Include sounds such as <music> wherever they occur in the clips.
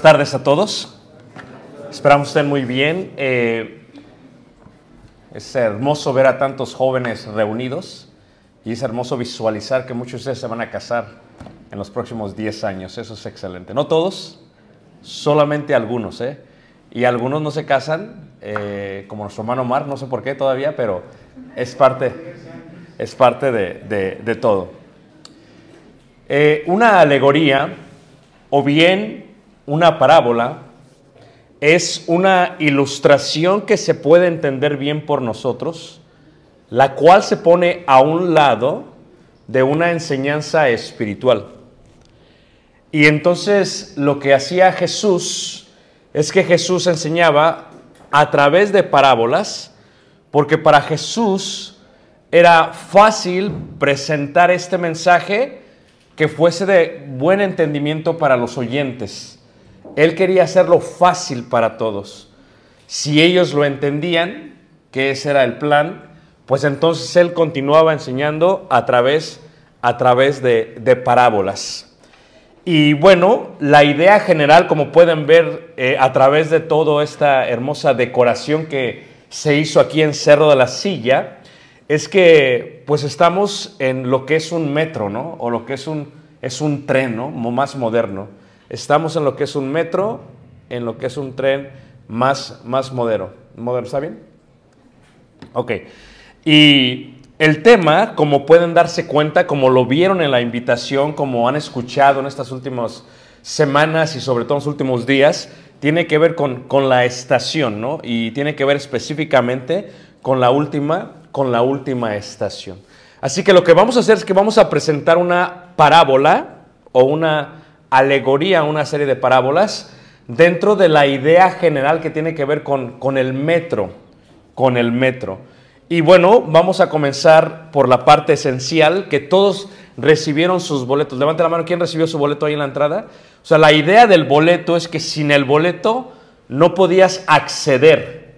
Buenas tardes a todos. Esperamos estén muy bien. Eh, es hermoso ver a tantos jóvenes reunidos y es hermoso visualizar que muchos de ustedes se van a casar en los próximos 10 años. Eso es excelente. No todos, solamente algunos. ¿eh? Y algunos no se casan, eh, como nuestro hermano Omar, no sé por qué todavía, pero es parte, es parte de, de- de todo. Eh, una alegoría o bien una parábola es una ilustración que se puede entender bien por nosotros, la cual se pone a un lado de una enseñanza espiritual. Y entonces lo que hacía Jesús es que Jesús enseñaba a través de parábolas, porque para Jesús era fácil presentar este mensaje que fuese de buen entendimiento para los oyentes. Él quería hacerlo fácil para todos. Si ellos lo entendían, que ese era el plan, pues entonces él continuaba enseñando a través, a través de, de parábolas. Y bueno, la idea general, como pueden ver eh, a través de toda esta hermosa decoración que se hizo aquí en Cerro de la Silla, es que pues estamos en lo que es un metro, ¿no? O lo que es un, es un tren, ¿no? Más moderno. Estamos en lo que es un metro, en lo que es un tren más, más moderno. ¿Moderno está bien? Ok. Y el tema, como pueden darse cuenta, como lo vieron en la invitación, como han escuchado en estas últimas semanas y sobre todo en los últimos días, tiene que ver con, con la estación, ¿no? Y tiene que ver específicamente con la última, con la última estación. Así que lo que vamos a hacer es que vamos a presentar una parábola o una alegoría, una serie de parábolas dentro de la idea general que tiene que ver con, con el metro, con el metro. Y bueno, vamos a comenzar por la parte esencial, que todos recibieron sus boletos. Levante la mano, ¿quién recibió su boleto ahí en la entrada? O sea, la idea del boleto es que sin el boleto no podías acceder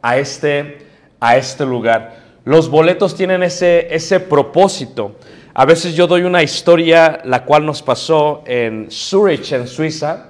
a este, a este lugar. Los boletos tienen ese, ese propósito. A veces yo doy una historia, la cual nos pasó en Zurich, en Suiza,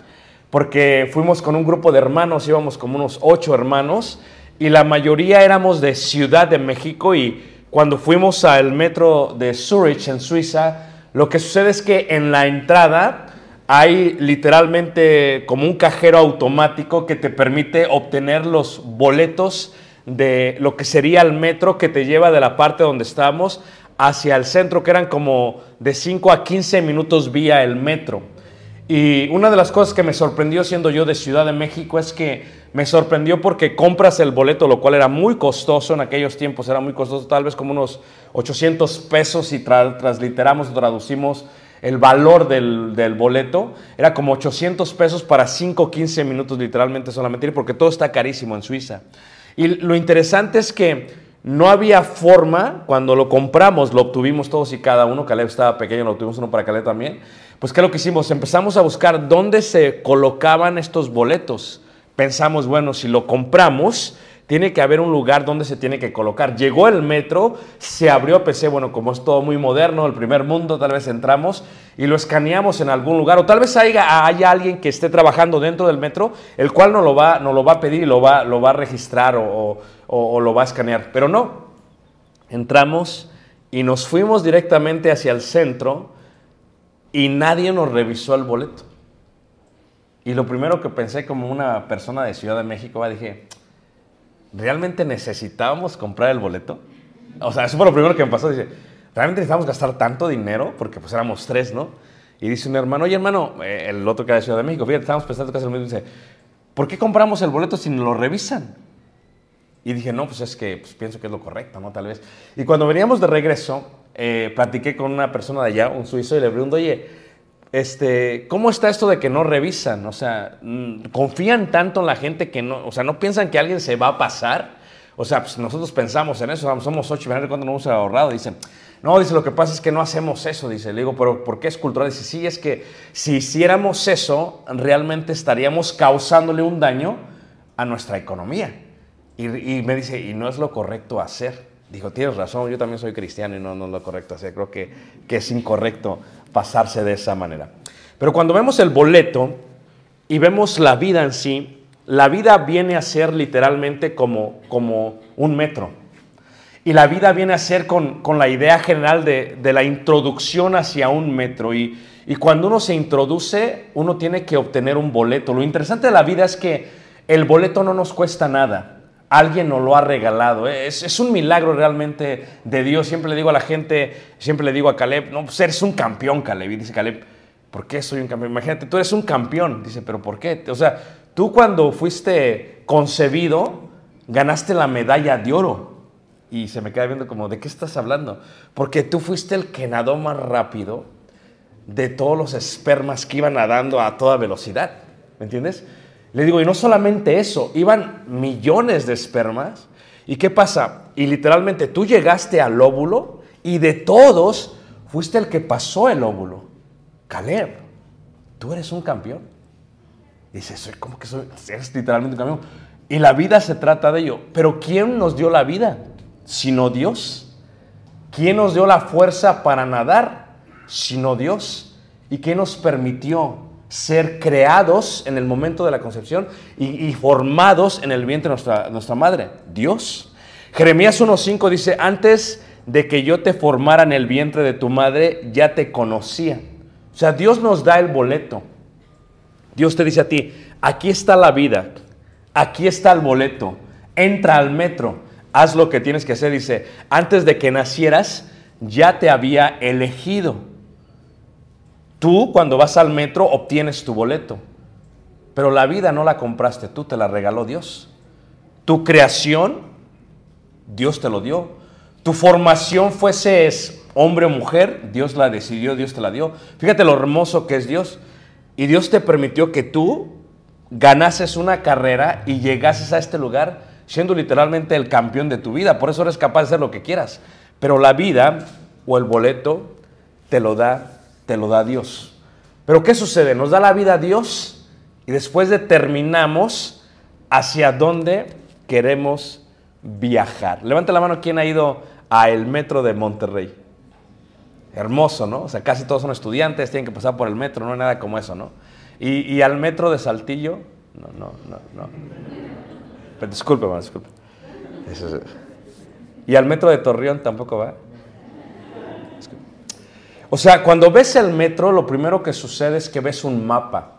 porque fuimos con un grupo de hermanos, íbamos como unos ocho hermanos, y la mayoría éramos de Ciudad de México, y cuando fuimos al metro de Zurich, en Suiza, lo que sucede es que en la entrada hay literalmente como un cajero automático que te permite obtener los boletos de lo que sería el metro que te lleva de la parte donde estábamos hacia el centro, que eran como de 5 a 15 minutos vía el metro. Y una de las cosas que me sorprendió siendo yo de Ciudad de México es que me sorprendió porque compras el boleto, lo cual era muy costoso en aquellos tiempos, era muy costoso, tal vez como unos 800 pesos y tra- transliteramos, traducimos el valor del, del boleto, era como 800 pesos para 5 o 15 minutos literalmente solamente, porque todo está carísimo en Suiza. Y lo interesante es que no había forma, cuando lo compramos, lo obtuvimos todos y cada uno, Caleb estaba pequeño, lo obtuvimos uno para Caleb también, pues ¿qué es lo que hicimos? Empezamos a buscar dónde se colocaban estos boletos. Pensamos, bueno, si lo compramos, tiene que haber un lugar donde se tiene que colocar. Llegó el metro, se abrió PC, bueno, como es todo muy moderno, el primer mundo, tal vez entramos y lo escaneamos en algún lugar, o tal vez haya, alguien que esté trabajando dentro del metro, el cual nos lo va, nos lo va a pedir y lo va, lo va a registrar o- o- lo va a escanear. Pero no, entramos y nos fuimos directamente hacia el centro y nadie nos revisó el boleto. Y lo primero que pensé como una persona de Ciudad de México, dije, ¿realmente necesitábamos comprar el boleto? O sea, eso fue lo primero que me pasó. Dice, ¿realmente necesitamos gastar tanto dinero? Porque pues éramos tres, ¿no? Y dice un hermano, oye hermano, eh, el otro que era de Ciudad de México, fíjate, estábamos pensando casi lo mismo. Dice, ¿por qué compramos el boleto si no lo revisan? Y dije, no, pues es que pues, pienso que es lo correcto, ¿no? Tal vez. Y cuando veníamos de regreso, eh, platiqué con una persona de allá, un suizo, y le pregunto, oye, este, ¿cómo está esto de que no revisan? O sea, mm, ¿confían tanto en la gente que no, o sea, no piensan que alguien se va a pasar? O sea, pues nosotros pensamos en eso, somos ocho, imagínate cuánto nos hemos ahorrado. Dicen, no, dice, lo que pasa es que no hacemos eso, dice. Le digo, pero ¿por qué es cultural? Dice, sí, es que si hiciéramos eso, realmente estaríamos causándole un daño a nuestra economía. Y, y me dice, y no es lo correcto hacer. Dijo, tienes razón, yo también soy cristiano y no, no es lo correcto hacer. Creo que, que es incorrecto pasarse de esa manera. Pero cuando vemos el boleto y vemos la vida en sí, la vida viene a ser literalmente como, como un metro. Y la vida viene a ser con, con la idea general de, de la introducción hacia un metro. Y, y cuando uno se introduce, uno tiene que obtener un boleto. Lo interesante de la vida es que el boleto no nos cuesta nada. Alguien nos lo ha regalado. Es, es un milagro realmente de Dios. Siempre le digo a la gente, siempre le digo a Caleb, no, pues eres un campeón, Caleb. Y dice Caleb, ¿por qué soy un campeón? Imagínate, tú eres un campeón. Dice, ¿pero por qué? O sea, tú cuando fuiste concebido, ganaste la medalla de oro. Y se me queda viendo como, ¿de qué estás hablando? Porque tú fuiste el que nadó más rápido de todos los espermas que iban nadando a toda velocidad. ¿Me entiendes? Le digo, y no solamente eso, iban millones de espermas. ¿Y qué pasa? Y literalmente tú llegaste al óvulo y de todos fuiste el que pasó el óvulo. Caleb, tú eres un campeón. Dice, soy como que soy, eres literalmente un campeón. Y la vida se trata de ello. Pero ¿quién nos dio la vida? Sino Dios. ¿Quién nos dio la fuerza para nadar? Sino Dios. ¿Y quién nos permitió ser creados en el momento de la concepción y, formados en el vientre de nuestra, nuestra madre? Dios. Jeremías 1.5 dice, antes de que yo te formara en el vientre de tu madre, ya te conocía. O sea, Dios nos da el boleto. Dios te dice a ti, aquí está la vida, aquí está el boleto, entra al metro, haz lo que tienes que hacer. Dice, antes de que nacieras, ya te había elegido. Tú cuando vas al metro obtienes tu boleto, pero la vida no la compraste tú, te la regaló Dios. Tu creación, Dios te lo dio. Tu formación fueses hombre o mujer, Dios la decidió, Dios te la dio. Fíjate lo hermoso que es Dios. Y Dios te permitió que tú ganases una carrera y llegases a este lugar siendo literalmente el campeón de tu vida. Por eso eres capaz de hacer lo que quieras. Pero la vida o el boleto te lo da, te lo da Dios. Pero ¿qué sucede? Nos da la vida Dios y después determinamos hacia dónde queremos viajar. Levanta la mano quien ha ido a el metro de Monterrey. Hermoso, ¿no? O sea, casi todos son estudiantes, tienen que pasar por el metro, no hay nada como eso, ¿no? Y, y al metro de Saltillo, no, no, no, no. Pero disculpe, disculpe. Y al metro de Torreón tampoco va. O sea, cuando ves el metro, lo primero que sucede es que ves un mapa.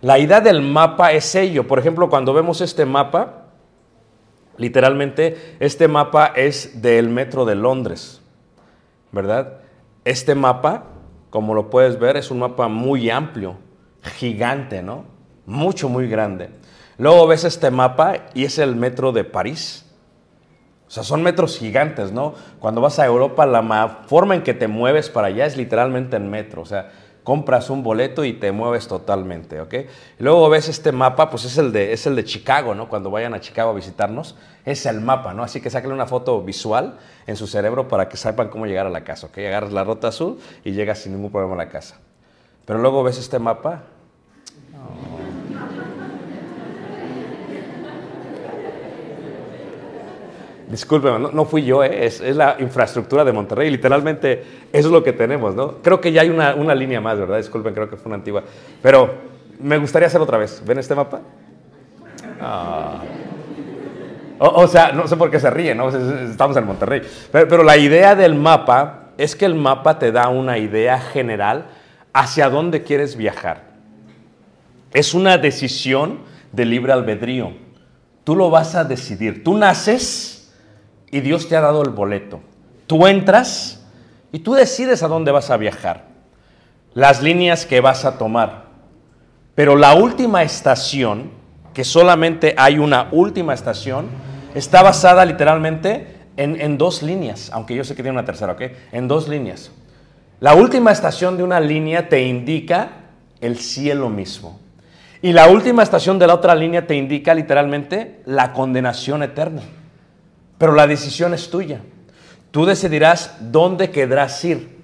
La idea del mapa es ello. Por ejemplo, cuando vemos este mapa, literalmente, este mapa es del metro de Londres, ¿verdad? Este mapa, como lo puedes ver, es un mapa muy amplio. gigante, ¿no? Mucho, muy grande. Luego ves este mapa y es el metro de París. O sea, son metros gigantes, ¿no? Cuando vas a Europa, la ma- forma en que te mueves para allá es literalmente en metro. O sea, compras un boleto y te mueves totalmente, ¿ok? Luego ves este mapa, pues es el, de, es el de Chicago, ¿no? Cuando vayan a Chicago a visitarnos, es el mapa, ¿no? Así que sáquenle una foto visual en su cerebro para que sepan cómo llegar a la casa, ¿ok? Agarras la ruta azul y llegas sin ningún problema a la casa. Pero luego ves este mapa. Discúlpeme, no, fui yo, ¿eh? es, la infraestructura de Monterrey. Literalmente es lo que tenemos, ¿no? Creo que ya hay una, una línea más, ¿verdad? Disculpen, creo que fue una antigua. Pero me gustaría hacer otra vez. ¿Ven este mapa? Ah. O, sea, no sé por qué se ríen, ¿no? Es- es- Estamos en Monterrey. Pero la idea del mapa es que el mapa te da una idea general hacia dónde quieres viajar. Es una decisión de libre albedrío. Tú lo vas a decidir. Tú naces y Dios te ha dado el boleto. Tú entras y tú decides a dónde vas a viajar, las líneas que vas a tomar. Pero la última estación, que solamente hay una última estación, está basada literalmente en, en dos líneas, aunque yo sé que tiene una tercera, ¿ok? En dos líneas. La última estación de una línea te indica el cielo mismo. Y la última estación de la otra línea te indica literalmente la condenación eterna. Pero la decisión es tuya. Tú decidirás dónde querrás ir.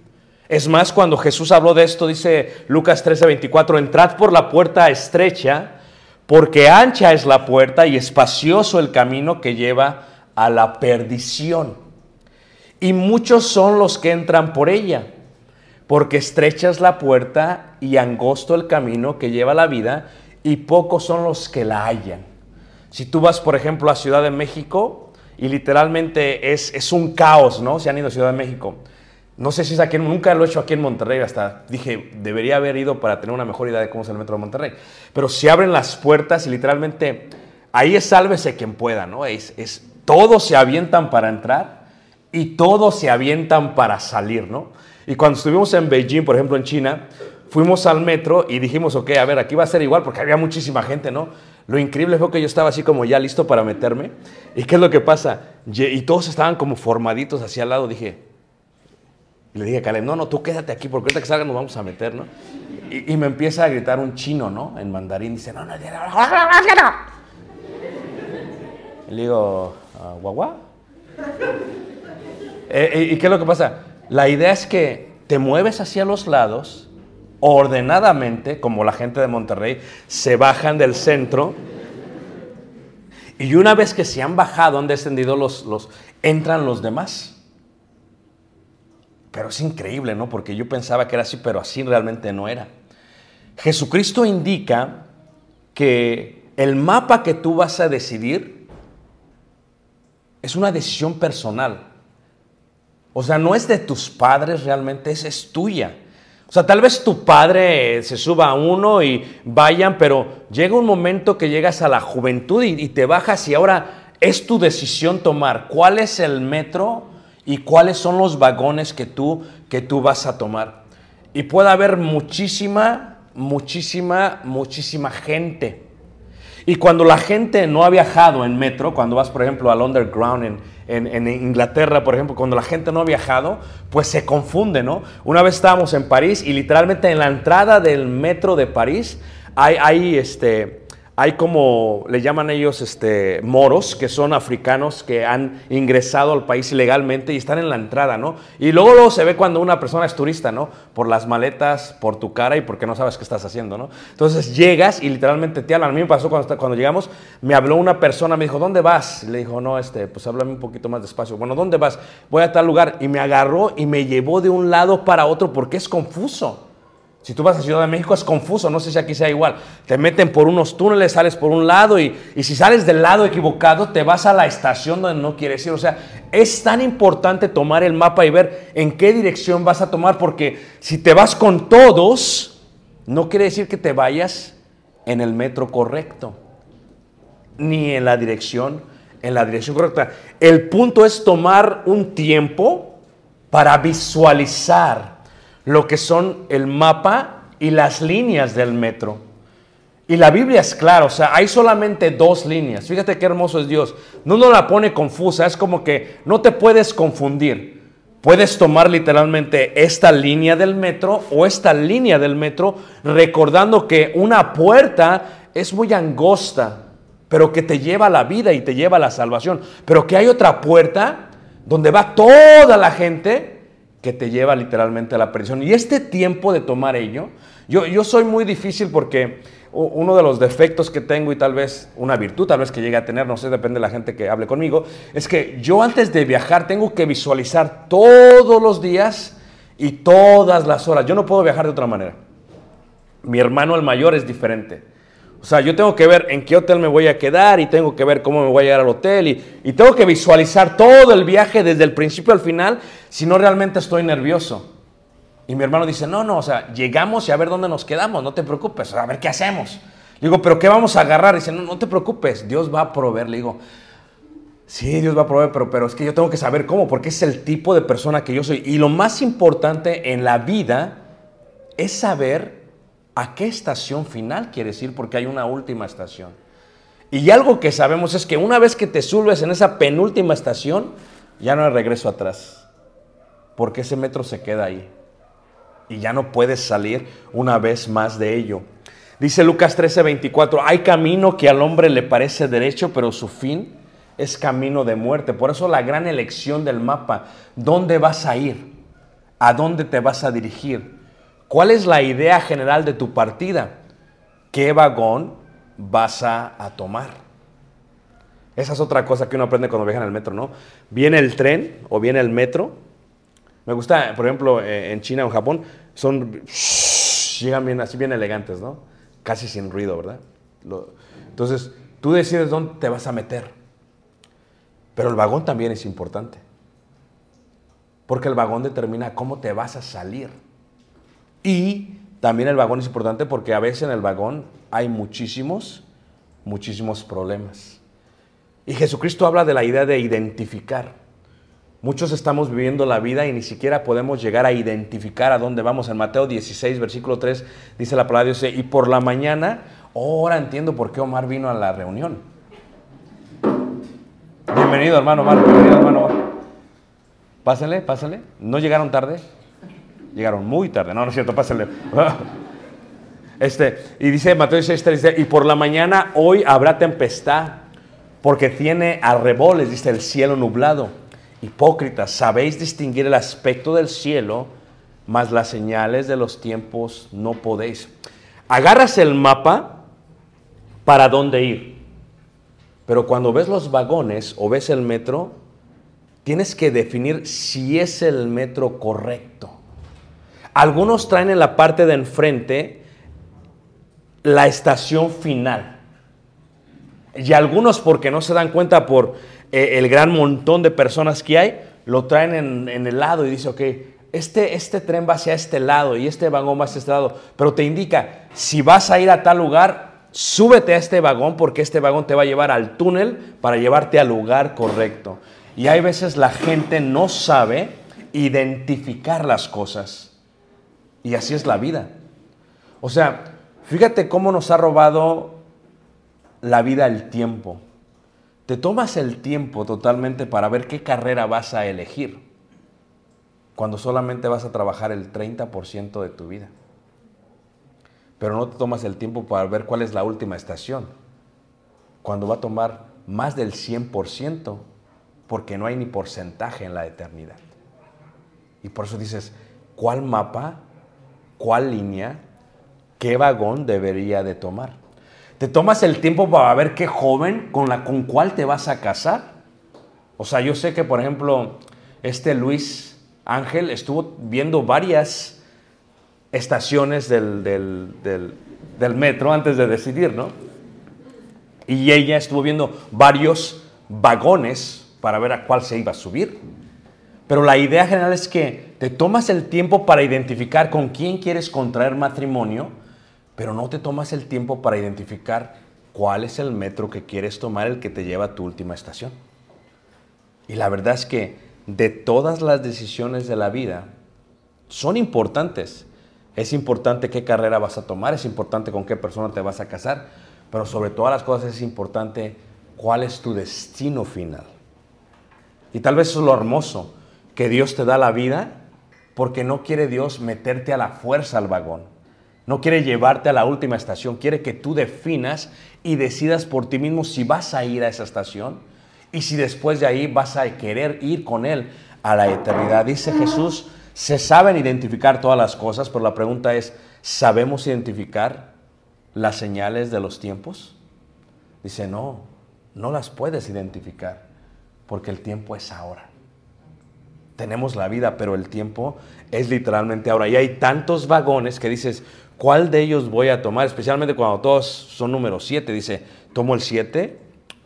Es más, cuando Jesús habló de esto, dice Lucas 13:24, entrad por la puerta estrecha, porque ancha es la puerta y espacioso el camino que lleva a la perdición. Y muchos son los que entran por ella, porque estrecha es la puerta y angosto el camino que lleva a la vida, y pocos son los que la hallan. Si tú vas, por ejemplo, a Ciudad de México y literalmente es, es un caos, ¿no? Si han ido a Ciudad de México. No sé si es aquí, nunca lo he hecho aquí en Monterrey, hasta dije, debería haber ido para tener una mejor idea de cómo es el metro de Monterrey. Pero si abren las puertas y literalmente ahí es sálvese quien pueda, ¿no? Es, es, todos se avientan para entrar y todos se avientan para salir, ¿no? Y cuando estuvimos en Beijing, por ejemplo, en China, fuimos al metro y dijimos, ok, a ver, aquí va a ser igual porque había muchísima gente, ¿no? Lo increíble fue que yo estaba así como ya listo para meterme. ¿Y qué es lo que pasa? Y todos estaban como formaditos hacia al lado. Dije, le dije a Caleb, no, no, tú quédate aquí porque ahorita que salgan nos vamos a meter, ¿no? Y, y me empieza a gritar un chino, ¿no? En mandarín. Dice, no, no, no, no. Le digo, "Ah, ¿guagua? Eh, eh, ¿Y qué es lo que pasa? La idea es que te mueves hacia los lados, ordenadamente, como la gente de Monterrey, se bajan del centro. Y una vez que se han bajado, han descendido los, los entran los demás. Pero es increíble, ¿no? Porque yo pensaba que era así, pero así realmente no era. Jesucristo indica que el mapa que tú vas a decidir es una decisión personal. O sea, no es de tus padres realmente, es, es tuya. O sea, tal vez tu padre se suba a uno y vayan, pero llega un momento que llegas a la juventud y, y te bajas y ahora es tu decisión tomar cuál es el metro y cuáles son los vagones que tú, que tú vas a tomar. Y puede haber muchísima, muchísima, muchísima gente. Y cuando la gente no ha viajado en metro, cuando vas, por ejemplo, al underground en, en- Inglaterra, por ejemplo, cuando la gente no ha viajado, pues se confunde, ¿no? Una vez estábamos en París y literalmente en la entrada del metro de París hay, este, hay como, le llaman ellos este, moros, que son africanos que han ingresado al país ilegalmente y están en la entrada, ¿no? Y luego, luego se ve cuando una persona es turista, ¿no? Por las maletas, por tu cara y porque no sabes qué estás haciendo, ¿no? Entonces llegas y literalmente te hablan. A mí me pasó cuando, cuando llegamos, me habló una persona, me dijo, ¿dónde vas? Y le dijo, no, este, pues háblame un poquito más despacio. Bueno, ¿dónde vas? Voy a tal lugar. Y me agarró y me llevó de un lado para otro porque es confuso. Si tú vas a Ciudad de México es confuso, no sé si aquí sea igual. Te meten por unos túneles, sales por un lado y, y si sales del lado equivocado te vas a la estación donde no quieres ir. O sea, es tan importante tomar el mapa y ver en qué dirección vas a tomar porque si te vas con todos, no quiere decir que te vayas en el metro correcto, ni en la dirección, en la dirección correcta. El punto es tomar un tiempo para visualizar lo que son el mapa y las líneas del metro. Y la Biblia es clara, o sea, hay solamente dos líneas. Fíjate qué hermoso es Dios. No nos la pone confusa, es como que no te puedes confundir. Puedes tomar literalmente esta línea del metro o esta línea del metro recordando que una puerta es muy angosta, pero que te lleva la vida y te lleva la salvación. Pero que hay otra puerta donde va toda la gente que te lleva literalmente a la perdición. Y este tiempo de tomar ello, yo, yo soy muy difícil porque uno de los defectos que tengo y tal vez una virtud, tal vez que llegue a tener, no sé, depende de la gente que hable conmigo, es que yo antes de viajar tengo que visualizar todos los días y todas las horas. Yo no puedo viajar de otra manera. Mi hermano el mayor es diferente. O sea, yo tengo que ver en qué hotel me voy a quedar y tengo que ver cómo me voy a llegar al hotel y, y tengo que visualizar todo el viaje desde el principio al final, si no realmente estoy nervioso. Y mi hermano dice, no, no, o sea, llegamos y a ver dónde nos quedamos, no te preocupes, a ver qué hacemos. Le digo, pero ¿qué vamos a agarrar? dice, no, no te preocupes, Dios va a proveer. Le digo, sí, Dios va a proveer, pero, pero es que yo tengo que saber cómo, porque es el tipo de persona que yo soy. Y lo más importante en la vida es saber a qué estación final quieres ir, porque hay una última estación. Y algo que sabemos es que una vez que te subes en esa penúltima estación, ya no hay regreso atrás, porque ese metro se queda ahí y ya no puedes salir una vez más de ello. Dice Lucas 13:24, hay camino que al hombre le parece derecho, pero su fin es camino de muerte. Por eso la gran elección del mapa, ¿dónde vas a ir? ¿A dónde te vas a dirigir? ¿Cuál es la idea general de tu partida? ¿Qué vagón vas a, tomar? Esa es otra cosa que uno aprende cuando viaja en el metro, ¿no? Viene el tren o viene el metro. Me gusta, por ejemplo, eh, en China o en Japón, son. llegan bien, así bien elegantes, ¿no? Casi sin ruido, ¿verdad? Entonces, tú decides dónde te vas a meter. Pero el vagón también es importante. Porque el vagón determina cómo te vas a salir. Y también el vagón es importante porque a veces en el vagón hay muchísimos, muchísimos problemas. Y Jesucristo habla de la idea de identificar. Muchos estamos viviendo la vida y ni siquiera podemos llegar a identificar a dónde vamos. En Mateo 16, versículo 3, dice la palabra de Dios, y por la mañana, ahora entiendo por qué Omar vino a la reunión. Bienvenido, hermano Omar, bienvenido, hermano Omar. Pásenle, pásenle. ¿No llegaron tarde? Llegaron muy tarde. No, no es cierto, pásenle. <laughs> Este, y dice Mateo 16, 3, dice, y por la mañana hoy habrá tempestad, porque tiene arreboles, dice el cielo nublado. Hipócritas, sabéis distinguir el aspecto del cielo, mas las señales de los tiempos no podéis. Agarras el mapa para dónde ir. Pero cuando ves los vagones o ves el metro, tienes que definir si es el metro correcto. Algunos traen en la parte de enfrente la estación final. Y algunos, porque no se dan cuenta por eh, el gran montón de personas que hay, lo traen en, en el lado y dice, ok, este, este tren va hacia este lado y este vagón va hacia este lado. Pero te indica, si vas a ir a tal lugar, súbete a este vagón porque este vagón te va a llevar al túnel para llevarte al lugar correcto. Y hay veces la gente no sabe identificar las cosas. Y así es la vida. O sea, fíjate cómo nos ha robado la vida el tiempo. Te tomas el tiempo totalmente para ver qué carrera vas a elegir cuando solamente vas a trabajar el 30% de tu vida. Pero no te tomas el tiempo para ver cuál es la última estación, cuando va a tomar más del 100%, porque no hay ni porcentaje en la eternidad. Y por eso dices, ¿cuál mapa, cuál línea, qué vagón debería de tomar? ¿Te tomas el tiempo para ver qué joven con la con cuál te vas a casar? O sea, yo sé que, por ejemplo, este Luis Ángel estuvo viendo varias estaciones del, del- del- del metro antes de decidir, ¿no? Y ella estuvo viendo varios vagones para ver a cuál se iba a subir. Pero la idea general es que te tomas el tiempo para identificar con quién quieres contraer matrimonio, pero no te tomas el tiempo para identificar cuál es el metro que quieres tomar, el que te lleva a tu última estación. Y la verdad es que de todas las decisiones de la vida son importantes, Es importante qué carrera vas a tomar, es importante con qué persona te vas a casar, pero sobre todas las cosas es importante cuál es tu destino final. Y tal vez eso es lo hermoso, que Dios te da la vida porque no quiere Dios meterte a la fuerza al vagón. No quiere llevarte a la última estación, quiere que tú definas y decidas por ti mismo si vas a ir a esa estación y si después de ahí vas a querer ir con Él a la eternidad. Dice Jesús, se saben identificar todas las cosas, pero la pregunta es, ¿sabemos identificar las señales de los tiempos? Dice, no, no las puedes identificar porque el tiempo es ahora. Tenemos la vida, pero el tiempo es literalmente ahora. Y hay tantos vagones que dices, ¿cuál de ellos voy a tomar? Especialmente cuando todos son número 7. Dice, tomo el 7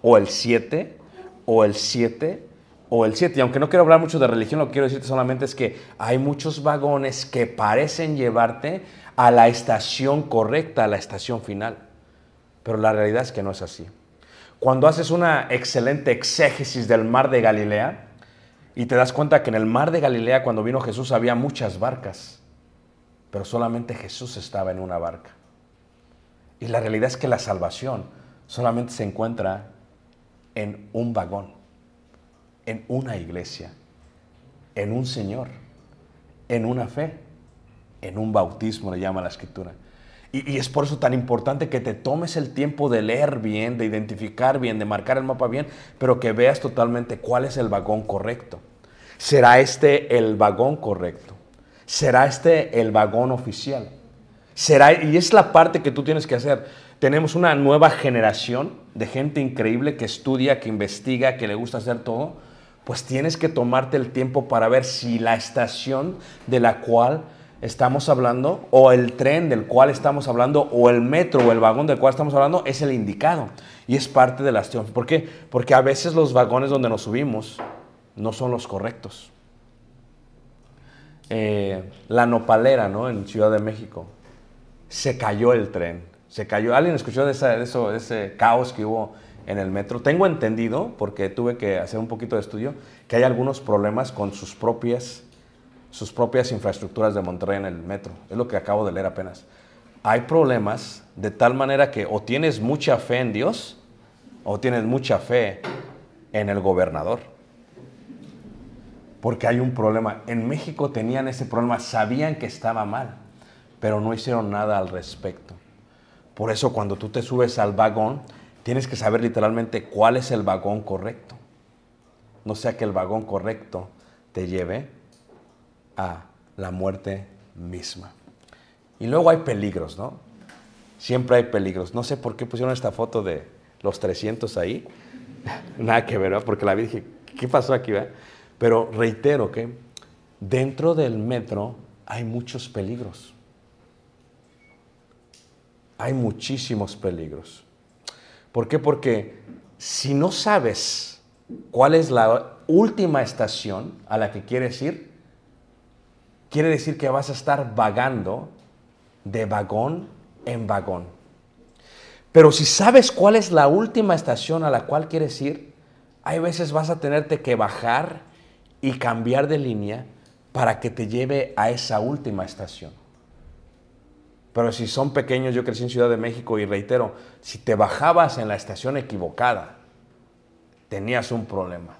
o el 7 o el 7 o el 7. Y aunque no quiero hablar mucho de religión, lo que quiero decirte solamente es que hay muchos vagones que parecen llevarte a la estación correcta, a la estación final. Pero la realidad es que no es así. Cuando haces una excelente exégesis del mar de Galilea y te das cuenta que en el mar de Galilea cuando vino Jesús había muchas barcas, pero solamente Jesús estaba en una barca. Y la realidad es que la salvación solamente se encuentra en un vagón, en una iglesia, en un Señor, en una fe, en un bautismo, le llama la escritura. Y, es por eso tan importante que te tomes el tiempo de leer bien, de identificar bien, de marcar el mapa bien, pero que veas totalmente cuál es el vagón correcto. ¿Será este el vagón correcto? ¿Será este el vagón oficial? ¿Será, y es la parte que tú tienes que hacer. Tenemos una nueva generación de gente increíble que estudia, que investiga, que le gusta hacer todo. Pues tienes que tomarte el tiempo para ver si la estación de la cual estamos hablando, o el tren del cual estamos hablando, o el metro o el vagón del cual estamos hablando, es el indicado. Y es parte de la estación. ¿Por qué? Porque a veces los vagones donde nos subimos no son los correctos. Eh, la nopalera, ¿no? En Ciudad de México. Se cayó el tren. Se cayó. ¿Alguien escuchó de, esa, de, eso, de ese caos que hubo en el metro? Tengo entendido, porque tuve que hacer un poquito de estudio, que hay algunos problemas con sus propias sus propias infraestructuras de Monterrey en el metro. Es lo que acabo de leer apenas. Hay problemas de tal manera que o tienes mucha fe en Dios o tienes mucha fe en el gobernador. Porque hay un problema. En México tenían ese problema, sabían que estaba mal, pero no hicieron nada al respecto. Por eso cuando tú te subes al vagón, tienes que saber literalmente cuál es el vagón correcto. No sea que el vagón correcto te lleve a la muerte misma. Y luego hay peligros, ¿no? Siempre hay peligros. No sé por qué pusieron esta foto de los 300 ahí. <laughs> Nada que ver, ¿verdad? Porque la vi dije, ¿qué pasó aquí? ¿verdad? Pero reitero que dentro del metro hay muchos peligros. Hay muchísimos peligros. ¿Por qué? Porque si no sabes cuál es la última estación a la que quieres ir, quiere decir que vas a estar vagando de vagón en vagón. Pero si sabes cuál es la última estación a la cual quieres ir, hay veces vas a tenerte que bajar y cambiar de línea para que te lleve a esa última estación. Pero si son pequeños, yo crecí en Ciudad de México y reitero, si te bajabas en la estación equivocada, tenías un problema.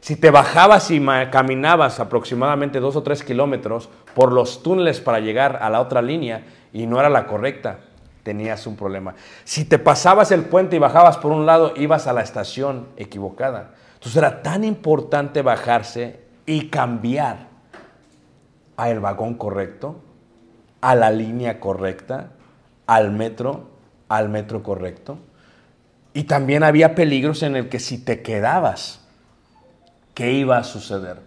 Si te bajabas y caminabas aproximadamente dos o tres kilómetros por los túneles para llegar a la otra línea y no era la correcta, tenías un problema. Si te pasabas el puente y bajabas por un lado, ibas a la estación equivocada. Entonces era tan importante bajarse y cambiar a el vagón correcto, a la línea correcta, al metro, al metro correcto. Y también había peligros en el que si te quedabas, ¿qué iba a suceder?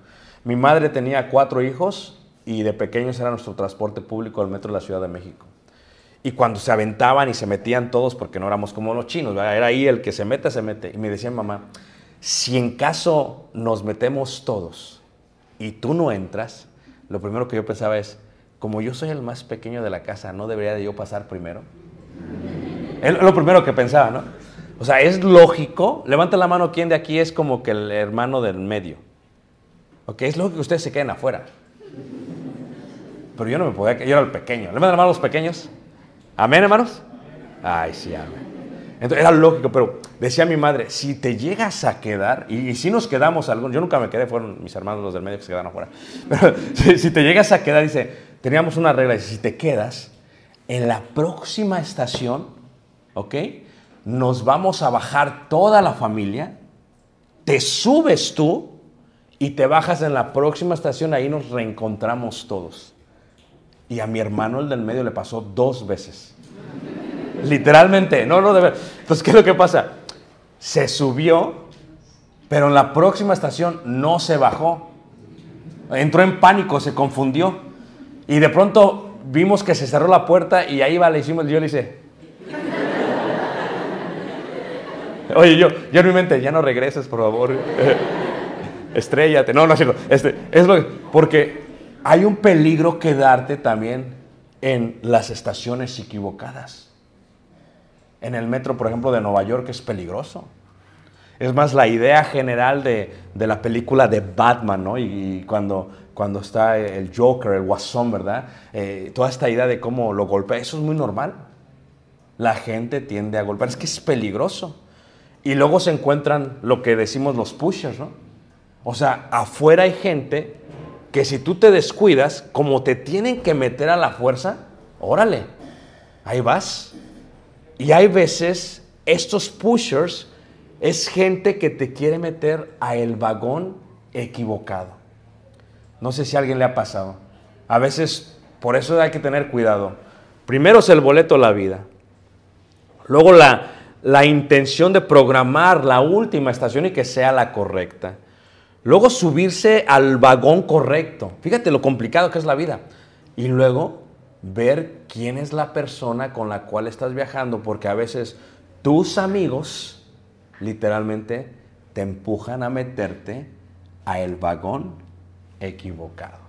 Mi madre tenía cuatro hijos y de pequeños era nuestro transporte público al metro de la Ciudad de México. Y cuando se aventaban y se metían todos, porque no éramos como los chinos, ¿verdad? era ahí el que se mete, se mete. Y me decía mamá, si en caso nos metemos todos y tú no entras, lo primero que yo pensaba es, como yo soy el más pequeño de la casa, ¿no debería de yo pasar primero? <laughs> Es lo primero que pensaba, ¿no? O sea, es lógico, levanta la mano quién de aquí es como que el hermano del medio. Ok, es lógico que ustedes se queden afuera. pero yo no me podía, yo era el pequeño. ¿Le mandan a los pequeños? ¿Amén, hermanos? Ay, sí, amén. Entonces era lógico, pero decía mi madre, si te llegas a quedar, y, si nos quedamos algunos, yo nunca me quedé, fueron mis hermanos los del medio que se quedaron afuera, <laughs> pero si, si te llegas a quedar, dice, teníamos una regla, dice, si te quedas, en la próxima estación, ¿ok? Nos vamos a bajar toda la familia, te subes tú y te bajas en la próxima estación, ahí nos reencontramos todos. Y a mi hermano, el del medio, le pasó dos veces. Literalmente, no, no, de ver. Entonces, ¿qué es lo que pasa? Se subió, pero en la próxima estación no se bajó. Entró en pánico, se confundió. Y de pronto vimos que se cerró la puerta y ahí va, le hicimos, yo le hice. <laughs> Oye, yo, yo en mi mente, ya no regreses, por favor. Estrellate. No, no es cierto. Este, es lo que- porque hay un peligro quedarte también en las estaciones equivocadas. En el metro, por ejemplo, de Nueva York es peligroso. Es más, la idea general de, de la película de Batman, ¿no? Y, y cuando, cuando está el Joker, el Guasón, ¿verdad? Eh, toda esta idea de cómo lo golpea, eso es muy normal. La gente tiende a golpear, es que es peligroso. Y luego se encuentran lo que decimos los pushers, ¿no? O sea, afuera hay gente que si tú te descuidas, como te tienen que meter a la fuerza, órale, ahí vas. Y hay veces estos pushers es gente que te quiere meter a el vagón equivocado. No sé si a alguien le ha pasado. A veces, por eso hay que tener cuidado. Primero es el boleto la vida. Luego la, la intención de programar la última estación y que sea la correcta. Luego subirse al vagón correcto. Fíjate lo complicado que es la vida. Y luego ver quién es la persona con la cual estás viajando, porque a veces tus amigos literalmente te empujan a meterte a el vagón equivocado.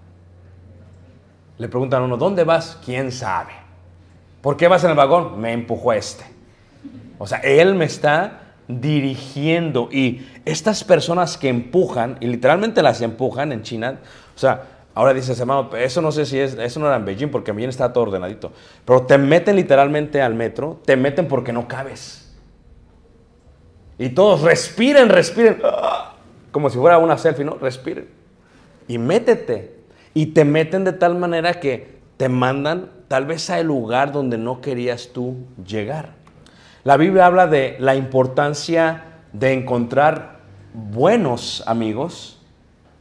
Le preguntan a uno, ¿dónde vas? ¿Quién sabe? ¿Por qué vas en el vagón? Me empujó este. O sea, él me está dirigiendo y estas personas que empujan, y literalmente las empujan en China, o sea, ahora dices, hermano, eso no sé si es, eso no era en Beijing porque en Beijing está todo ordenadito, pero te meten literalmente al metro, te meten porque no cabes. Y todos respiren, respiren, ¡ah! como si fuera una selfie, ¿no? Respiren. Y métete. Y te meten de tal manera que te mandan tal vez a el lugar donde no querías tú llegar. La Biblia habla de la importancia de encontrar buenos amigos,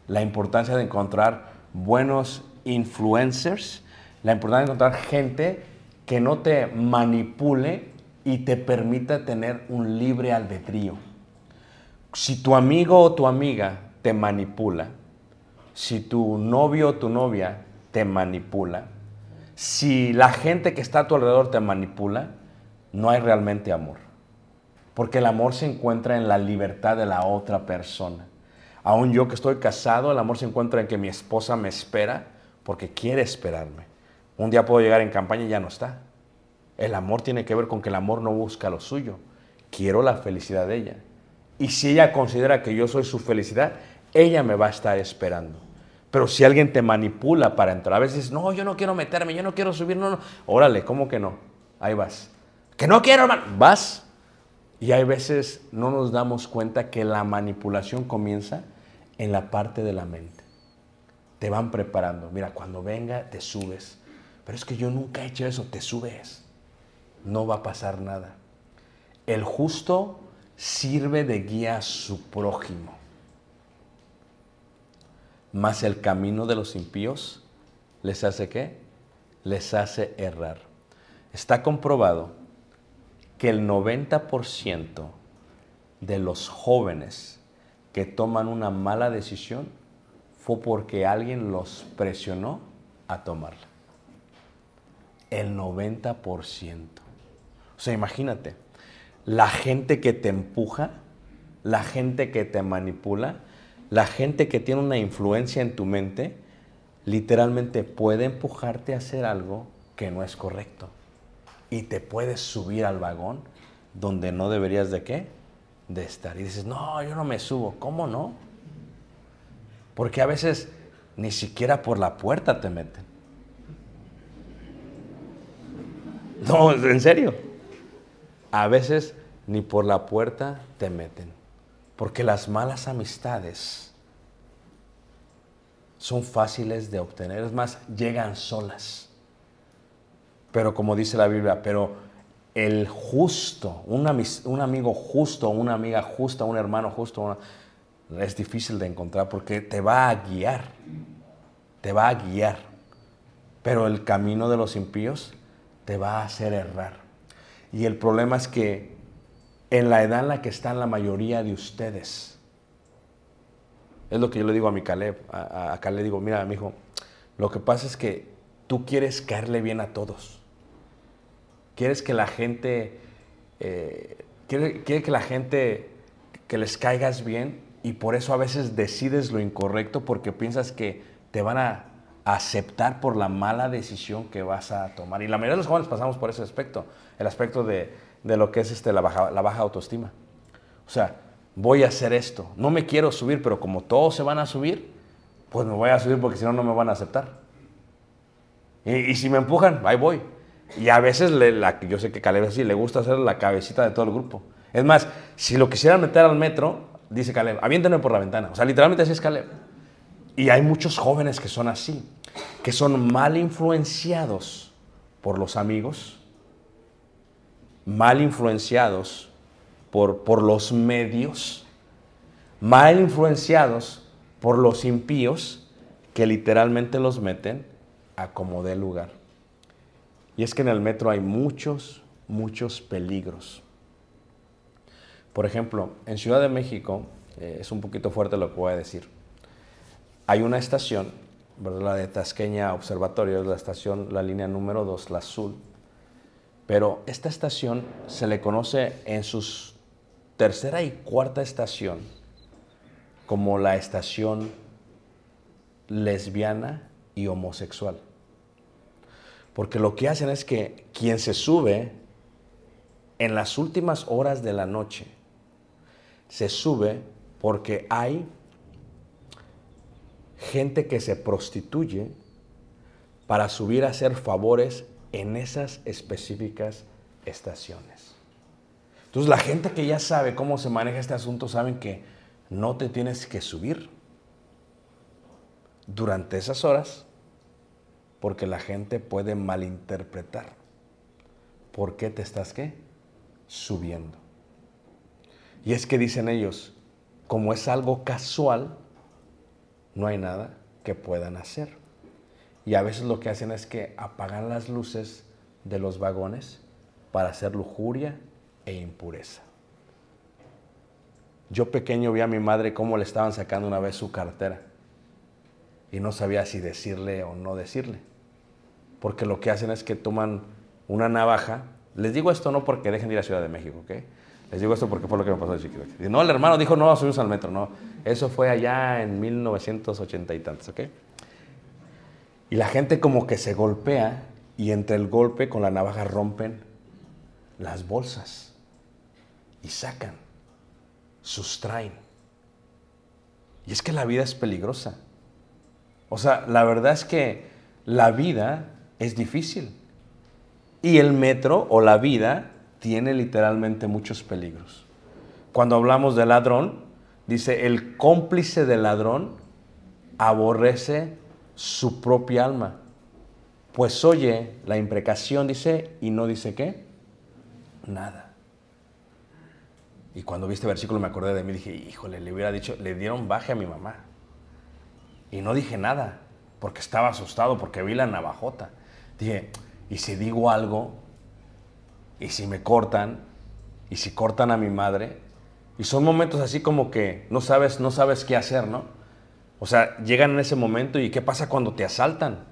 la importancia de encontrar buenos influencers, la importancia de encontrar gente que no te manipule y te permita tener un libre albedrío. Si tu amigo o tu amiga te manipula, si tu novio o tu novia te manipula, si la gente que está a tu alrededor te manipula, no hay realmente amor. Porque el amor se encuentra en la libertad de la otra persona. Aún yo que estoy casado, el amor se encuentra en que mi esposa me espera porque quiere esperarme. Un día puedo llegar en campaña y ya no está. El amor tiene que ver con que el amor no busca lo suyo. Quiero la felicidad de ella. Y si ella considera que yo soy su felicidad, ella me va a estar esperando. Pero si alguien te manipula para entrar, a veces, no, yo no quiero meterme, yo no quiero subir, no, no. Órale, ¿cómo que no? Ahí vas. Que no quiero, hermano. Vas. Y hay veces no nos damos cuenta que la manipulación comienza en la parte de la mente. Te van preparando. Mira, cuando venga, te subes. Pero es que yo nunca he hecho eso, te subes. No va a pasar nada. El justo sirve de guía a su prójimo. Mas el camino de los impíos les hace qué? Les hace errar. Está comprobado que el 90% de los jóvenes que toman una mala decisión fue porque alguien los presionó a tomarla. El 90%. O sea, imagínate, la gente que te empuja, la gente que te manipula, la gente que tiene una influencia en tu mente, literalmente puede empujarte a hacer algo que no es correcto. Y te puedes subir al vagón donde no deberías de qué? De estar. Y dices, no, yo no me subo. ¿Cómo no? Porque a veces ni siquiera por la puerta te meten. No, en serio. A veces ni por la puerta te meten. Porque las malas amistades son fáciles de obtener. Es más, llegan solas. Pero como dice la Biblia, pero el justo, un, amigo justo, una amiga justa, un hermano justo, es difícil de encontrar porque te va a guiar. Te va a guiar. Pero el camino de los impíos te va a hacer errar. Y el problema es que en la edad en la que están la mayoría de ustedes, es lo que yo le digo a mi Caleb, a, a- Caleb le digo, mira, mi hijo, lo que pasa es que tú quieres caerle bien a todos. Quieres que la gente, eh, quiere, que la gente, que les caigas bien y por eso a veces decides lo incorrecto porque piensas que te van a aceptar por la mala decisión que vas a tomar. Y la mayoría de los jóvenes pasamos por ese aspecto, el aspecto de, de lo que es este, la, baja, la baja autoestima. O sea, voy a hacer esto, no me quiero subir, pero como todos se van a subir, pues me voy a subir porque si no, no me van a aceptar. Y si me empujan, ahí voy. Y a veces, le- yo sé que Caleb así, le gusta hacer la cabecita de todo el grupo. Es más, si lo quisieran meter al metro, dice Caleb, aviéntenme por la ventana. O sea, literalmente así es Caleb. Y hay muchos jóvenes que son así, que son mal influenciados por los amigos, mal influenciados por, por los medios, mal influenciados por los impíos que literalmente los meten a como dé lugar. Y es que en el metro hay muchos, muchos peligros. Por ejemplo, en Ciudad de México, eh, es un poquito fuerte lo que voy a decir, hay una estación, la de Tasqueña Observatorio, es la estación, la línea número 2, la azul, pero esta estación se le conoce en sus tercera y cuarta estación como la estación lesbiana y homosexual. Porque lo que hacen es que quien se sube en las últimas horas de la noche, se sube porque hay gente que se prostituye para subir a hacer favores en esas específicas estaciones. Entonces la gente que ya sabe cómo se maneja este asunto saben que no te tienes que subir durante esas horas porque la gente puede malinterpretar por qué te estás qué subiendo. Y es que dicen ellos, como es algo casual, no hay nada que puedan hacer. Y a veces lo que hacen es que apagan las luces de los vagones para hacer lujuria e impureza. Yo pequeño vi a mi madre cómo le estaban sacando una vez su cartera y no sabía si decirle o no decirle. Porque lo que hacen es que toman una navaja. Les digo esto no porque dejen de ir a Ciudad de México, ¿ok? Les digo esto porque fue lo que me pasó de chiquito. No, el hermano dijo, no, subimos al metro, no. Eso fue allá en 1980 y tantos, ¿ok? Y la gente como que se golpea y entre el golpe con la navaja rompen las bolsas y sacan, sustraen. Y es que la vida es peligrosa. O sea, la verdad es que la vida es difícil. Y el metro o la vida tiene literalmente muchos peligros. Cuando hablamos de ladrón, dice, el cómplice del ladrón aborrece su propia alma. Pues oye la imprecación, dice, y no dice qué, nada. Y cuando vi este versículo me acordé de mí, dije, híjole, le hubiera dicho, le dieron baje a mi mamá. Y no dije nada, porque estaba asustado, porque vi la navajota. Dije, ¿y si digo algo? ¿Y si me cortan? ¿Y si cortan a mi madre? Y son momentos así como que no sabes, no sabes qué hacer, ¿no? O sea, llegan en ese momento y ¿qué pasa cuando te asaltan?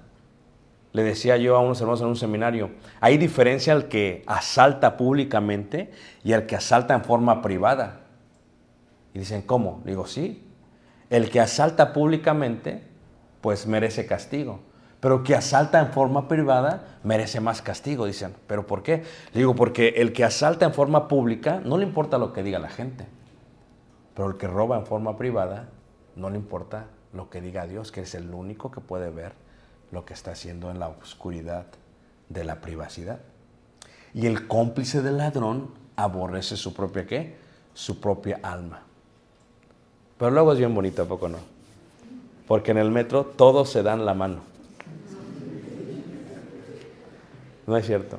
Le decía yo a unos hermanos en un seminario, hay diferencia al que asalta públicamente y al que asalta en forma privada. Y dicen, ¿cómo? Digo, sí. El que asalta públicamente, pues merece castigo. Pero que asalta en forma privada merece más castigo, dicen. ¿Pero por qué? Le digo, porque el que asalta en forma pública no le importa lo que diga la gente. Pero el que roba en forma privada no le importa lo que diga Dios, que es el único que puede ver lo que está haciendo en la oscuridad de la privacidad. Y el cómplice del ladrón aborrece su propia qué? Su propia alma. Pero luego es bien bonito, ¿a poco no? Porque en el metro todos se dan la mano. No es cierto.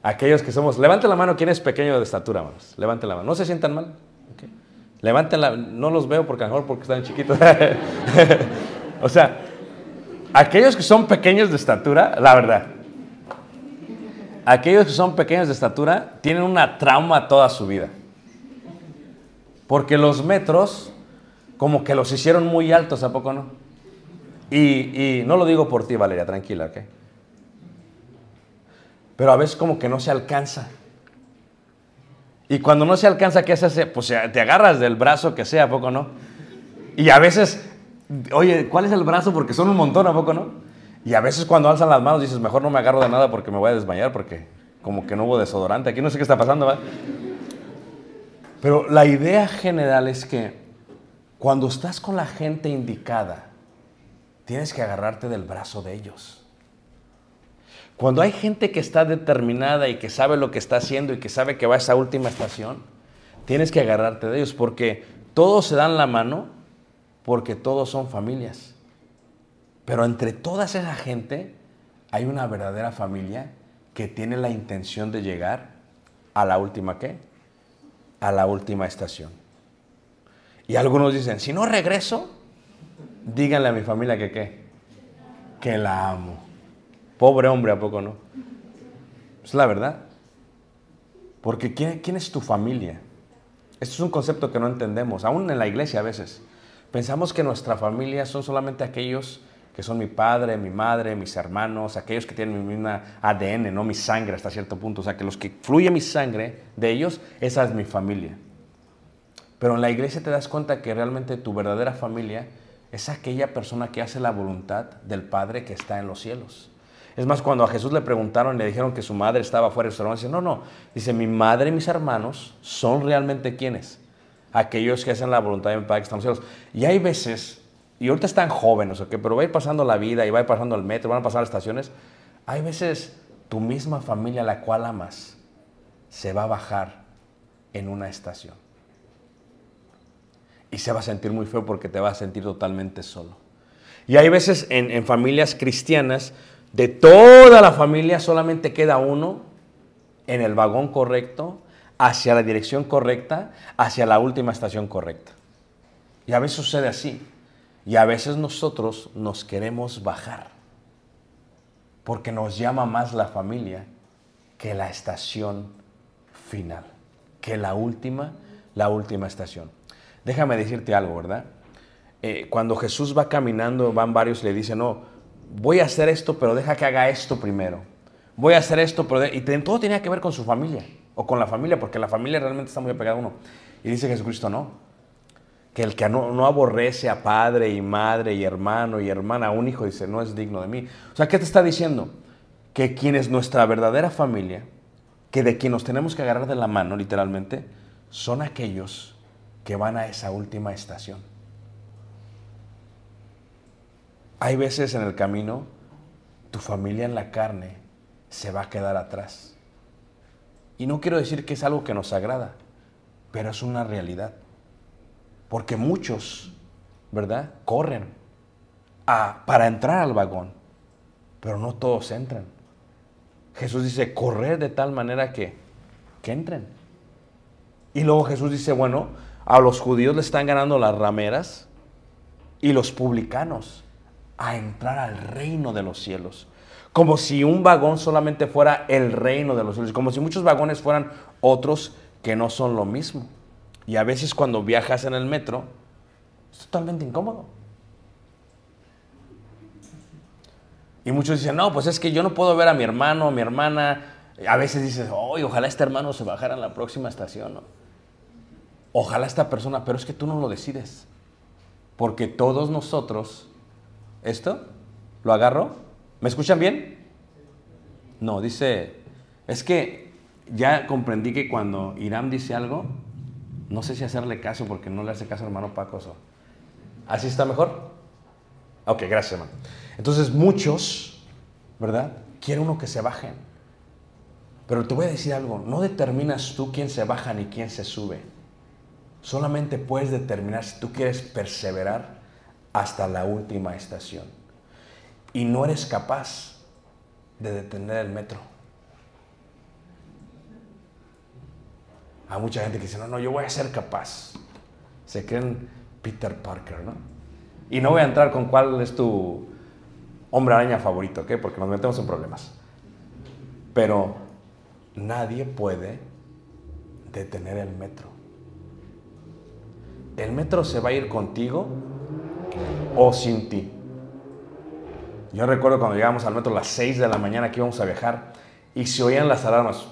Aquellos que somos, levanten la mano, ¿quién es pequeño de estatura? Vamos, levanten la mano. ¿No se sientan mal? Levanten la, no los veo porque a lo mejor porque están chiquitos. <laughs> o sea, aquellos que son pequeños de estatura, la verdad, aquellos que son pequeños de estatura tienen una trauma toda su vida. Porque los metros, como que los hicieron muy altos, ¿a poco no? Y, y no lo digo por ti, Valeria, tranquila, ¿ok? Pero a veces como que no se alcanza. Y cuando no se alcanza, ¿qué se hace? Pues te agarras del brazo que sea, ¿a poco no? Y a veces, oye, ¿cuál es el brazo? Porque son un montón, ¿a poco no? Y a veces cuando alzan las manos dices, mejor no me agarro de nada porque me voy a desmayar, porque como que no hubo desodorante. Aquí no sé qué está pasando, ¿va? Pero la idea general es que cuando estás con la gente indicada, tienes que agarrarte del brazo de ellos. Cuando hay gente que está determinada y que sabe lo que está haciendo y que sabe que va a esa última estación, tienes que agarrarte de ellos porque todos se dan la mano porque todos son familias. Pero entre toda esa gente hay una verdadera familia que tiene la intención de llegar a la última qué? A la última estación. Y algunos dicen, si no regreso, díganle a mi familia que qué, que la amo. Pobre hombre, ¿a poco no? Es la verdad. Porque ¿quién, ¿quién, es tu familia? Esto es un concepto que no entendemos, aún en la iglesia a veces. Pensamos que nuestra familia son solamente aquellos que son mi padre, mi madre, mis hermanos, aquellos que tienen mi misma ADN, no mi sangre hasta cierto punto. O sea, que los que fluye mi sangre de ellos, esa es mi familia. Pero en la iglesia te das cuenta que realmente tu verdadera familia es aquella persona que hace la voluntad del Padre que está en los cielos. Es más, cuando a Jesús le preguntaron, le dijeron que su madre estaba fuera de su hermano, dice, no, no, dice, mi madre y mis hermanos son realmente quienes, aquellos que hacen la voluntad de mi Padre que los cielos. Y hay veces, y ahorita están jóvenes, ¿ok? Pero va a ir pasando la vida y va a ir pasando el metro, van a pasar las estaciones, hay veces tu misma familia, la cual amas, se va a bajar en una estación. Y se va a sentir muy feo porque te va a sentir totalmente solo. Y hay veces en familias cristianas, de toda la familia solamente queda uno en el vagón correcto, hacia la dirección correcta, hacia la última estación correcta. Y a veces sucede así. Y a veces nosotros nos queremos bajar. Porque nos llama más la familia que la estación final, que la última, la última estación. Déjame decirte algo, ¿verdad? Eh, cuando Jesús va caminando, van varios y le dicen, no, voy a hacer esto, pero deja que haga esto primero. Voy a hacer esto, pero... Y todo tenía que ver con su familia, o con la familia, porque la familia realmente está muy apegada a uno. Y dice Jesucristo, no. Que el que no, no, aborrece a padre y madre y hermano y hermana, a un hijo, dice, no es digno de mí. O sea, ¿qué te está diciendo? Que quien es nuestra verdadera familia, que de quien nos tenemos que agarrar de la mano, literalmente, son aquellos que van a esa última estación. Hay veces en el camino, tu familia en la carne se va a quedar atrás. Y no quiero decir que es algo que nos agrada, pero es una realidad. Porque muchos, ¿verdad? Corren para entrar al vagón, pero no todos entran. Jesús dice, correr de tal manera que, que entren. Y luego Jesús dice, bueno, a los judíos le están ganando las rameras y los publicanos a entrar al reino de los cielos. Como si un vagón solamente fuera el reino de los cielos, como si muchos vagones fueran otros que no son lo mismo. Y a veces cuando viajas en el metro, es totalmente incómodo. Y muchos dicen, no, pues es que yo no puedo ver a mi hermano, a mi hermana. A veces dices, oh, ojalá este hermano se bajara en la próxima estación. ¿no? Ojalá esta persona, pero es que tú no lo decides. Porque todos nosotros ¿Esto? ¿Lo agarro? ¿Me escuchan bien? No, dice, es que ya comprendí que cuando Irán dice algo, no sé si hacerle caso porque no le hace caso hermano Paco. ¿Así está mejor? Ok, gracias hermano. Entonces muchos, ¿verdad? Quieren uno que se bajen. Pero te voy a decir algo, no determinas tú quién se baja ni quién se sube. Solamente puedes determinar si tú quieres perseverar hasta la última estación. Y no eres capaz de detener el metro. Hay mucha gente que dice, no, no, yo voy a ser capaz. Se creen Peter Parker, ¿no? Y no voy a entrar con cuál es tu hombre araña favorito, ¿ok? Porque nos metemos en problemas. Pero nadie puede detener el metro. El metro se va a ir contigo o sin ti. Yo recuerdo cuando llegamos al metro a las 6 de la mañana que íbamos a viajar y se oían las alarmas.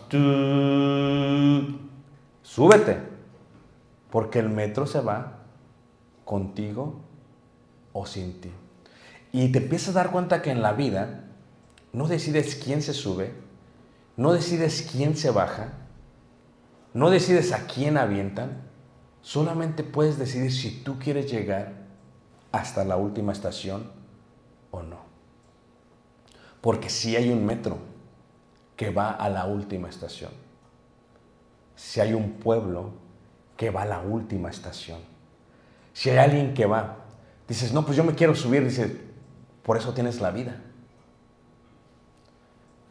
Súbete, porque el metro se va contigo o sin ti. Y te empiezas a dar cuenta que en la vida no decides quién se sube, no decides quién se baja, no decides a quién avientan, solamente puedes decidir si tú quieres llegar hasta la última estación o no. Porque si hay un metro que va a la última estación, si hay un pueblo que va a la última estación, si hay alguien que va, dices, no, pues yo me quiero subir, dices, por eso tienes la vida.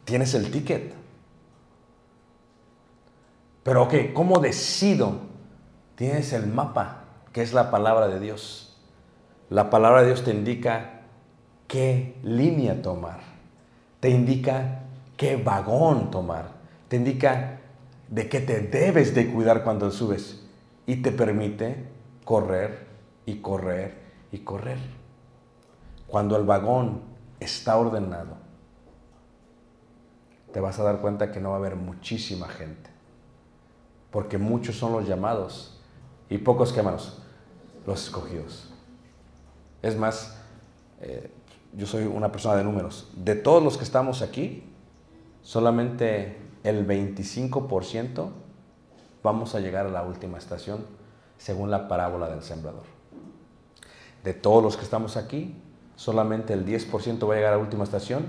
Tienes el ticket. Pero ok, ¿cómo decido? Tienes el mapa, que es la palabra de Dios. La palabra de Dios te indica qué línea tomar. Te indica qué vagón tomar. Te indica de qué te debes de cuidar cuando subes. Y te permite correr y correr y correr. Cuando el vagón está ordenado, te vas a dar cuenta que no va a haber muchísima gente. Porque muchos son los llamados y pocos que los escogidos. Es más, eh, yo soy una persona de números. De todos los que estamos aquí, solamente el 25% vamos a llegar a la última estación según la parábola del sembrador. De todos los que estamos aquí, solamente el 10% va a llegar a la última estación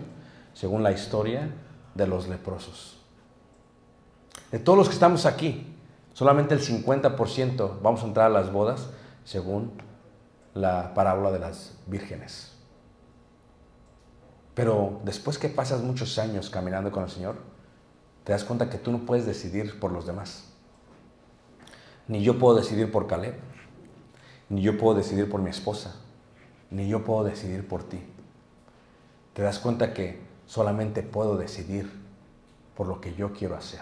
según la historia de los leprosos. De todos los que estamos aquí, solamente el 50% vamos a entrar a las bodas según la parábola de las vírgenes. Pero después que pasas muchos años caminando con el Señor, te das cuenta que tú no puedes decidir por los demás. Ni yo puedo decidir por Caleb, ni yo puedo decidir por mi esposa, ni yo puedo decidir por ti. Te das cuenta que solamente puedo decidir por lo que yo quiero hacer.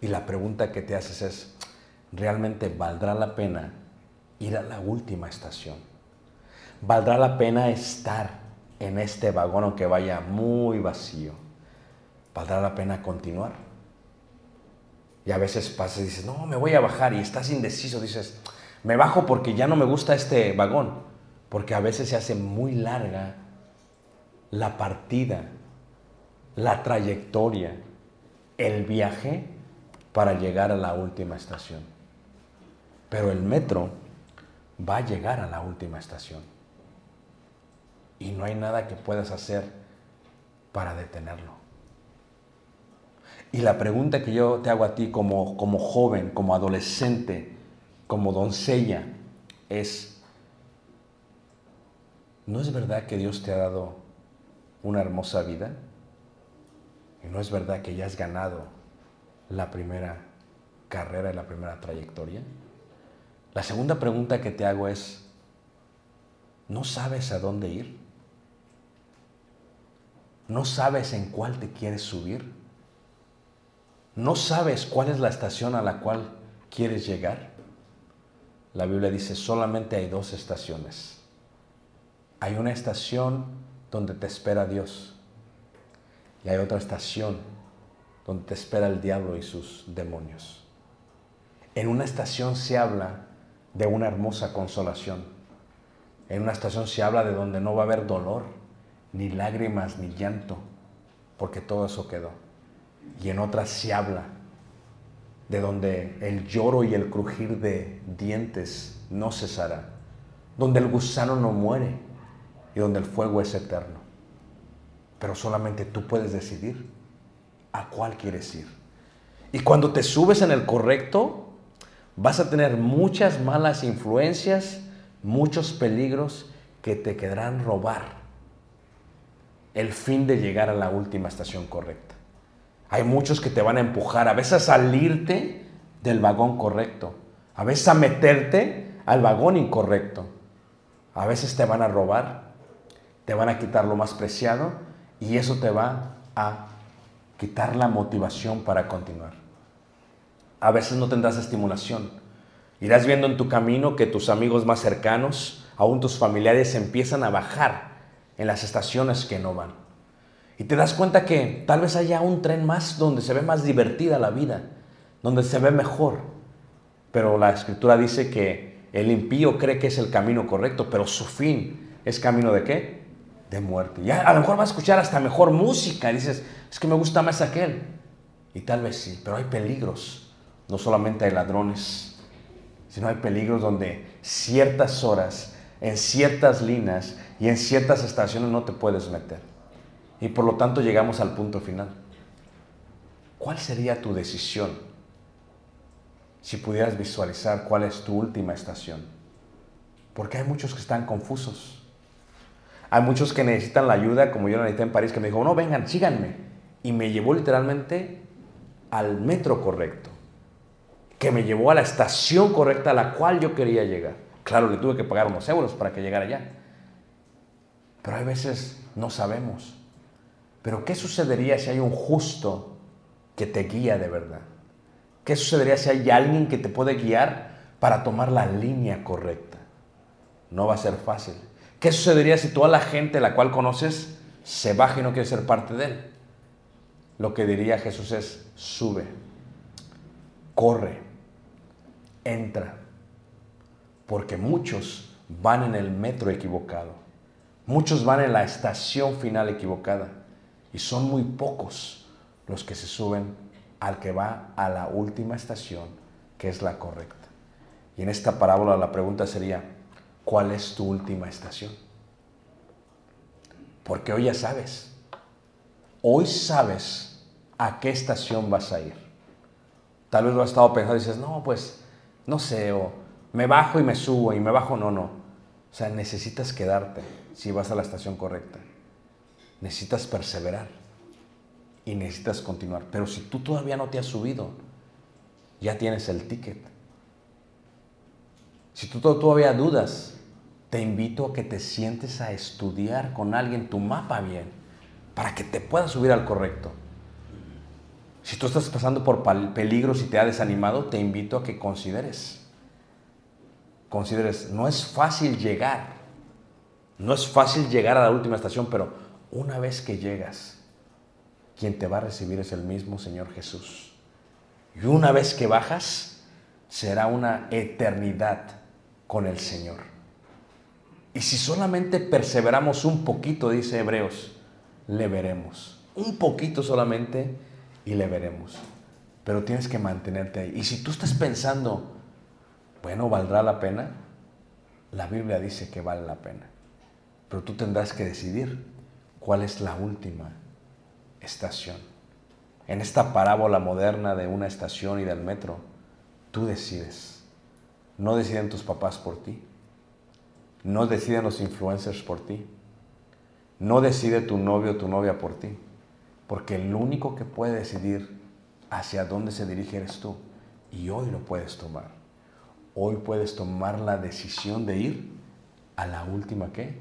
Y la pregunta que te haces es, ¿realmente valdrá la pena ir a la última estación? ¿Valdrá la pena estar en este vagón aunque vaya muy vacío? ¿Valdrá la pena continuar? Y a veces pasas y dices, no, me voy a bajar y estás indeciso, dices, me bajo porque ya no me gusta este vagón, porque a veces se hace muy larga la partida, la trayectoria, el viaje para llegar a la última estación. Pero el metro va a llegar a la última estación. Y no hay nada que puedas hacer para detenerlo. Y la pregunta que yo te hago a ti como, como joven, como adolescente, como doncella, es, ¿no es verdad que Dios te ha dado una hermosa vida? ¿Y no es verdad que ya has ganado la primera carrera y la primera trayectoria? La segunda pregunta que te hago es, ¿no sabes a dónde ir? ¿No sabes en cuál te quieres subir? ¿No sabes cuál es la estación a la cual quieres llegar? La Biblia dice, solamente hay dos estaciones. Hay una estación donde te espera Dios y hay otra estación donde te espera el diablo y sus demonios. En una estación se habla de una hermosa consolación. En una estación se habla de donde no va a haber dolor, ni lágrimas, ni llanto, porque todo eso quedó. Y en otras se habla de donde el lloro y el crujir de dientes no cesará, donde el gusano no muere y donde el fuego es eterno. Pero solamente tú puedes decidir a cuál quieres ir. Y cuando te subes en el correcto, vas a tener muchas malas influencias, muchos peligros que te quedarán robar el fin de llegar a la última estación correcta. Hay muchos que te van a empujar, a veces a salirte del vagón correcto, a veces a meterte al vagón incorrecto. A veces te van a robar, te van a quitar lo más preciado y eso te va a quitar la motivación para continuar. A veces no tendrás estimulación. Irás viendo en tu camino que tus amigos más cercanos, aún tus familiares, empiezan a bajar en las estaciones que no van. Y te das cuenta que tal vez haya un tren más donde se ve más divertida la vida, donde se ve mejor. Pero la escritura dice que el impío cree que es el camino correcto, pero su fin es camino de qué? De muerte. Ya a lo mejor va a escuchar hasta mejor música. Y dices, es que me gusta más aquel. Y tal vez sí, pero hay peligros. No solamente hay ladrones, sino hay peligros donde ciertas horas, en ciertas líneas y en ciertas estaciones no te puedes meter. Y por lo tanto llegamos al punto final. ¿Cuál sería tu decisión si pudieras visualizar cuál es tu última estación? Porque hay muchos que están confusos. Hay muchos que necesitan la ayuda, como yo la necesité en París, que me dijo, no, vengan, síganme. Y me llevó literalmente al metro correcto, que me llevó a la estación correcta a la cual yo quería llegar. Claro, le tuve que pagar unos euros para que llegara allá. Pero hay veces no sabemos. Pero ¿qué sucedería si hay un justo que te guía de verdad? ¿Qué sucedería si hay alguien que te puede guiar para tomar la línea correcta? No va a ser fácil. ¿Qué sucedería si toda la gente la cual conoces se baja y no quiere ser parte de él? Lo que diría Jesús es, sube, corre, entra, porque muchos van en el metro equivocado, muchos van en la estación final equivocada y son muy pocos los que se suben al que va a la última estación, que es la correcta. Y en esta parábola la pregunta sería, ¿cuál es tu última estación? Porque hoy ya sabes, hoy sabes a qué estación vas a ir. Tal vez lo has estado pensando y dices, no, pues no sé, o me bajo y me subo y me bajo, no, no. O sea, necesitas quedarte si vas a la estación correcta. Necesitas perseverar y necesitas continuar. Pero si tú todavía no te has subido, ya tienes el ticket. Si tú todavía dudas, te invito a que te sientes a estudiar con alguien tu mapa bien, para que te puedas subir al correcto. Si tú estás pasando por peligros y te ha desanimado, te invito a que consideres. Consideres, no es fácil llegar. No es fácil llegar a la última estación, pero una vez que llegas, quien te va a recibir es el mismo Señor Jesús. Y una vez que bajas, será una eternidad con el Señor. Y si solamente perseveramos un poquito, dice Hebreos, le veremos. Un poquito solamente y le veremos. Pero tienes que mantenerte ahí. Y si tú estás pensando, bueno, ¿valdrá la pena? La Biblia dice que vale la pena. Pero tú tendrás que decidir cuál es la última estación. En esta parábola moderna de una estación y del metro, tú decides. No deciden tus papás por ti. No deciden los influencers por ti. No decide tu novio o tu novia por ti. Porque el único que puede decidir hacia dónde se dirige eres tú. Y hoy lo puedes tomar. Hoy puedes tomar la decisión de ir a la última ¿qué?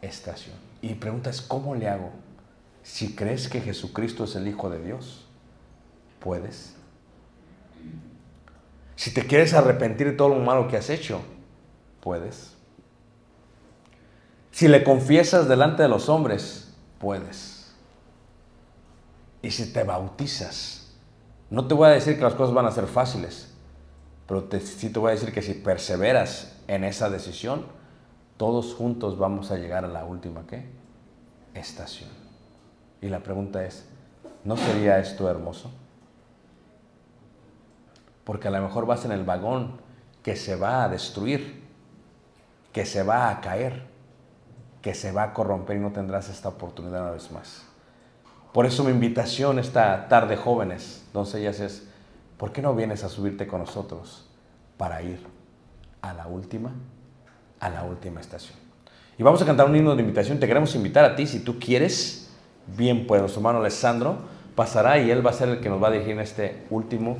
estación. Y preguntas, ¿cómo le hago? Si crees que Jesucristo es el Hijo de Dios, puedes. Si te quieres arrepentir de todo lo malo que has hecho, puedes. Si le confiesas delante de los hombres, puedes. Y si te bautizas, no te voy a decir que las cosas van a ser fáciles, pero sí te voy a decir que si perseveras en esa decisión, todos juntos vamos a llegar a la última estación. Y la pregunta es, ¿no sería esto hermoso? Porque a lo mejor vas en el vagón que se va a destruir, que se va a caer, que se va a corromper y no tendrás esta oportunidad una vez más. Por eso mi invitación esta tarde, jóvenes, doncellas, es, ¿por qué no vienes a subirte con nosotros para ir a la última, a la última estación? Y vamos a cantar un himno de invitación. Te queremos invitar a ti, si tú quieres, bien pues, nuestro hermano Alessandro pasará y él va a ser el que nos va a dirigir en este último